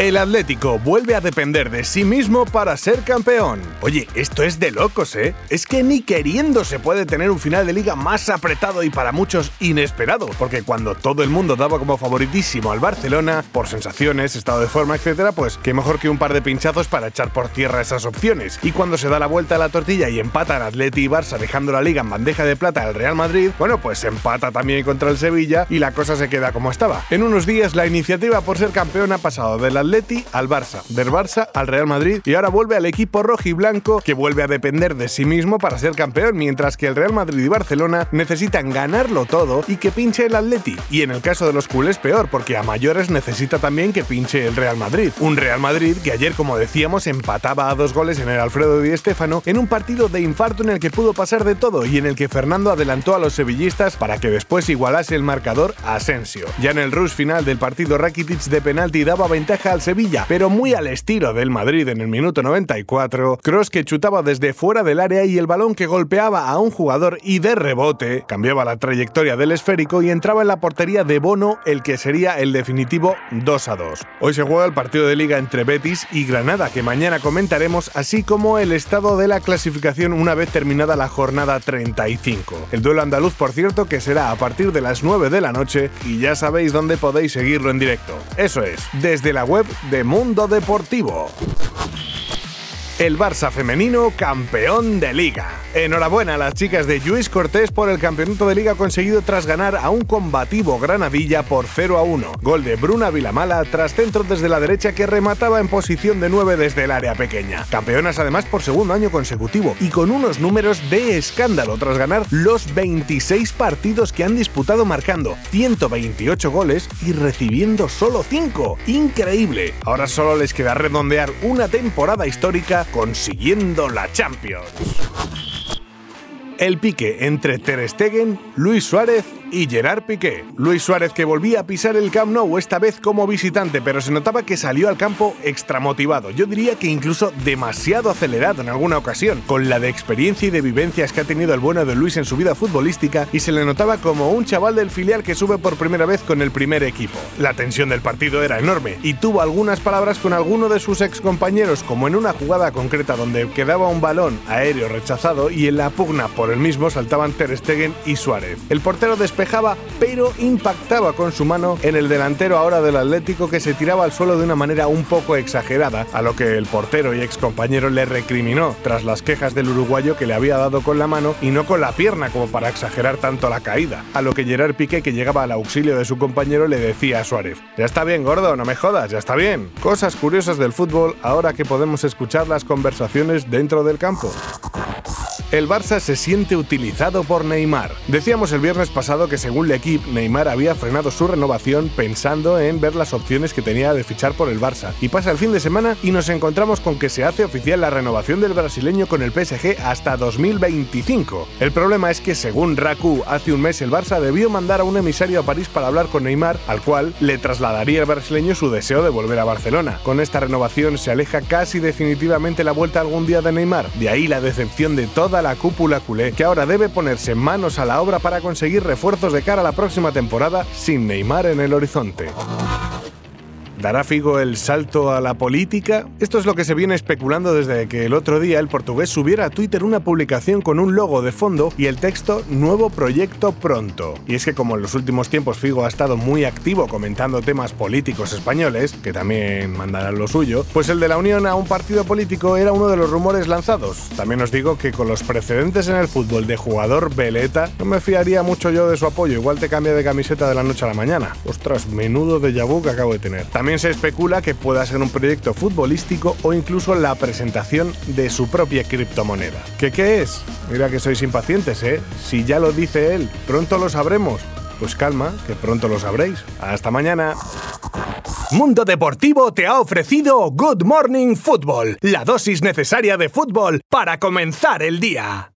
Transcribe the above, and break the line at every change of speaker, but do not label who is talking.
El Atlético vuelve a depender de sí mismo para ser campeón. Oye, esto es de locos, ¿eh? Es que ni queriendo se puede tener un final de liga más apretado y para muchos inesperado, porque cuando todo el mundo daba como favoritísimo al Barcelona, por sensaciones, estado de forma, etcétera, pues qué mejor que un par de pinchazos para echar por tierra esas opciones. Y cuando se da la vuelta a la tortilla y empatan Atleti y Barça dejando la liga en bandeja de plata al Real Madrid, bueno, pues empata también contra el Sevilla y la cosa se queda como estaba. En unos días la iniciativa por ser campeón ha pasado del Atlético Atleti al Barça, del Barça al Real Madrid y ahora vuelve al equipo rojiblanco que vuelve a depender de sí mismo para ser campeón, mientras que el Real Madrid y Barcelona necesitan ganarlo todo y que pinche el Atleti. Y en el caso de los culés peor, porque a mayores necesita también que pinche el Real Madrid. Un Real Madrid que ayer, como decíamos, empataba a dos goles en el Alfredo Di Stéfano en un partido de infarto en el que pudo pasar de todo y en el que Fernando adelantó a los sevillistas para que después igualase el marcador a Asensio. Ya en el rush final del partido Rakitic de penalti daba ventaja al Sevilla, pero muy al estilo del Madrid en el minuto 94, Cross que chutaba desde fuera del área y el balón que golpeaba a un jugador y de rebote cambiaba la trayectoria del esférico y entraba en la portería de Bono, el que sería el definitivo 2 a 2. Hoy se juega el partido de liga entre Betis y Granada, que mañana comentaremos, así como el estado de la clasificación una vez terminada la jornada 35. El duelo andaluz, por cierto, que será a partir de las 9 de la noche y ya sabéis dónde podéis seguirlo en directo. Eso es, desde la web de Mundo Deportivo el Barça femenino campeón de liga. Enhorabuena a las chicas de Luis Cortés por el campeonato de liga conseguido tras ganar a un combativo Granadilla por 0 a 1. Gol de Bruna Vilamala tras centro desde la derecha que remataba en posición de 9 desde el área pequeña. Campeonas además por segundo año consecutivo y con unos números de escándalo tras ganar los 26 partidos que han disputado marcando 128 goles y recibiendo solo 5. Increíble. Ahora solo les queda redondear una temporada histórica consiguiendo la Champions. El pique entre Ter Stegen, Luis Suárez y Gerard Piqué. Luis Suárez que volvía a pisar el Camp Nou esta vez como visitante, pero se notaba que salió al campo extramotivado. Yo diría que incluso demasiado acelerado en alguna ocasión, con la de experiencia y de vivencias que ha tenido el bueno de Luis en su vida futbolística y se le notaba como un chaval del filial que sube por primera vez con el primer equipo. La tensión del partido era enorme y tuvo algunas palabras con alguno de sus ex compañeros, como en una jugada concreta donde quedaba un balón aéreo rechazado y en la pugna por el mismo saltaban Ter Stegen y Suárez. El portero pero impactaba con su mano en el delantero ahora del Atlético que se tiraba al suelo de una manera un poco exagerada, a lo que el portero y ex compañero le recriminó tras las quejas del uruguayo que le había dado con la mano y no con la pierna como para exagerar tanto la caída. A lo que Gerard Piqué, que llegaba al auxilio de su compañero, le decía a Suárez: Ya está bien, gordo, no me jodas, ya está bien. Cosas curiosas del fútbol ahora que podemos escuchar las conversaciones dentro del campo el Barça se siente utilizado por Neymar. Decíamos el viernes pasado que según el equipo, Neymar había frenado su renovación pensando en ver las opciones que tenía de fichar por el Barça. Y pasa el fin de semana y nos encontramos con que se hace oficial la renovación del brasileño con el PSG hasta 2025. El problema es que según Raku, hace un mes el Barça debió mandar a un emisario a París para hablar con Neymar, al cual le trasladaría el brasileño su deseo de volver a Barcelona. Con esta renovación se aleja casi definitivamente la vuelta algún día de Neymar. De ahí la decepción de la cúpula culé, que ahora debe ponerse manos a la obra para conseguir refuerzos de cara a la próxima temporada sin Neymar en el horizonte. ¿Dará Figo el salto a la política? Esto es lo que se viene especulando desde que el otro día el portugués subiera a Twitter una publicación con un logo de fondo y el texto Nuevo proyecto pronto. Y es que como en los últimos tiempos Figo ha estado muy activo comentando temas políticos españoles, que también mandarán lo suyo, pues el de la unión a un partido político era uno de los rumores lanzados. También os digo que con los precedentes en el fútbol de jugador veleta, no me fiaría mucho yo de su apoyo, igual te cambia de camiseta de la noche a la mañana. Ostras, menudo de vu que acabo de tener. También también se especula que pueda ser un proyecto futbolístico o incluso la presentación de su propia criptomoneda. ¿Qué qué es? Mira que sois impacientes, ¿eh? Si ya lo dice él, pronto lo sabremos. Pues calma, que pronto lo sabréis. Hasta mañana. Mundo Deportivo te ha ofrecido Good Morning Football, la dosis necesaria de fútbol para comenzar el día.